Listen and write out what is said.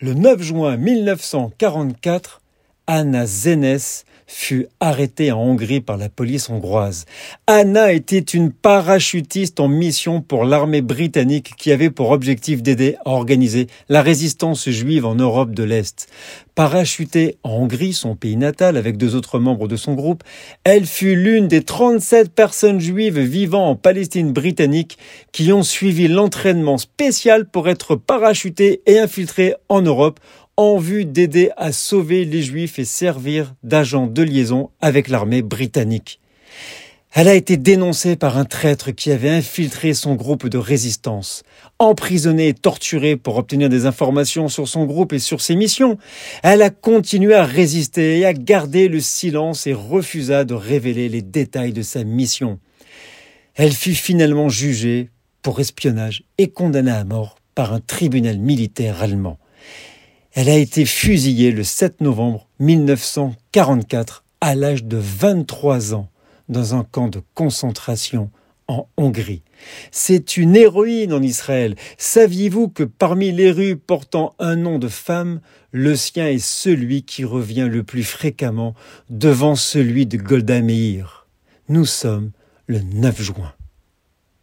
Le 9 juin 1944, Anna Zenes fut arrêtée en Hongrie par la police hongroise. Anna était une parachutiste en mission pour l'armée britannique qui avait pour objectif d'aider à organiser la résistance juive en Europe de l'Est. Parachutée en Hongrie, son pays natal, avec deux autres membres de son groupe, elle fut l'une des 37 personnes juives vivant en Palestine britannique qui ont suivi l'entraînement spécial pour être parachutées et infiltrées en Europe en vue d'aider à sauver les Juifs et servir d'agent de liaison avec l'armée britannique. Elle a été dénoncée par un traître qui avait infiltré son groupe de résistance, emprisonnée et torturée pour obtenir des informations sur son groupe et sur ses missions. Elle a continué à résister et à garder le silence et refusa de révéler les détails de sa mission. Elle fut finalement jugée pour espionnage et condamnée à mort par un tribunal militaire allemand. Elle a été fusillée le 7 novembre 1944 à l'âge de 23 ans dans un camp de concentration en Hongrie. C'est une héroïne en Israël. Saviez-vous que parmi les rues portant un nom de femme, le sien est celui qui revient le plus fréquemment devant celui de Golda Meir? Nous sommes le 9 juin.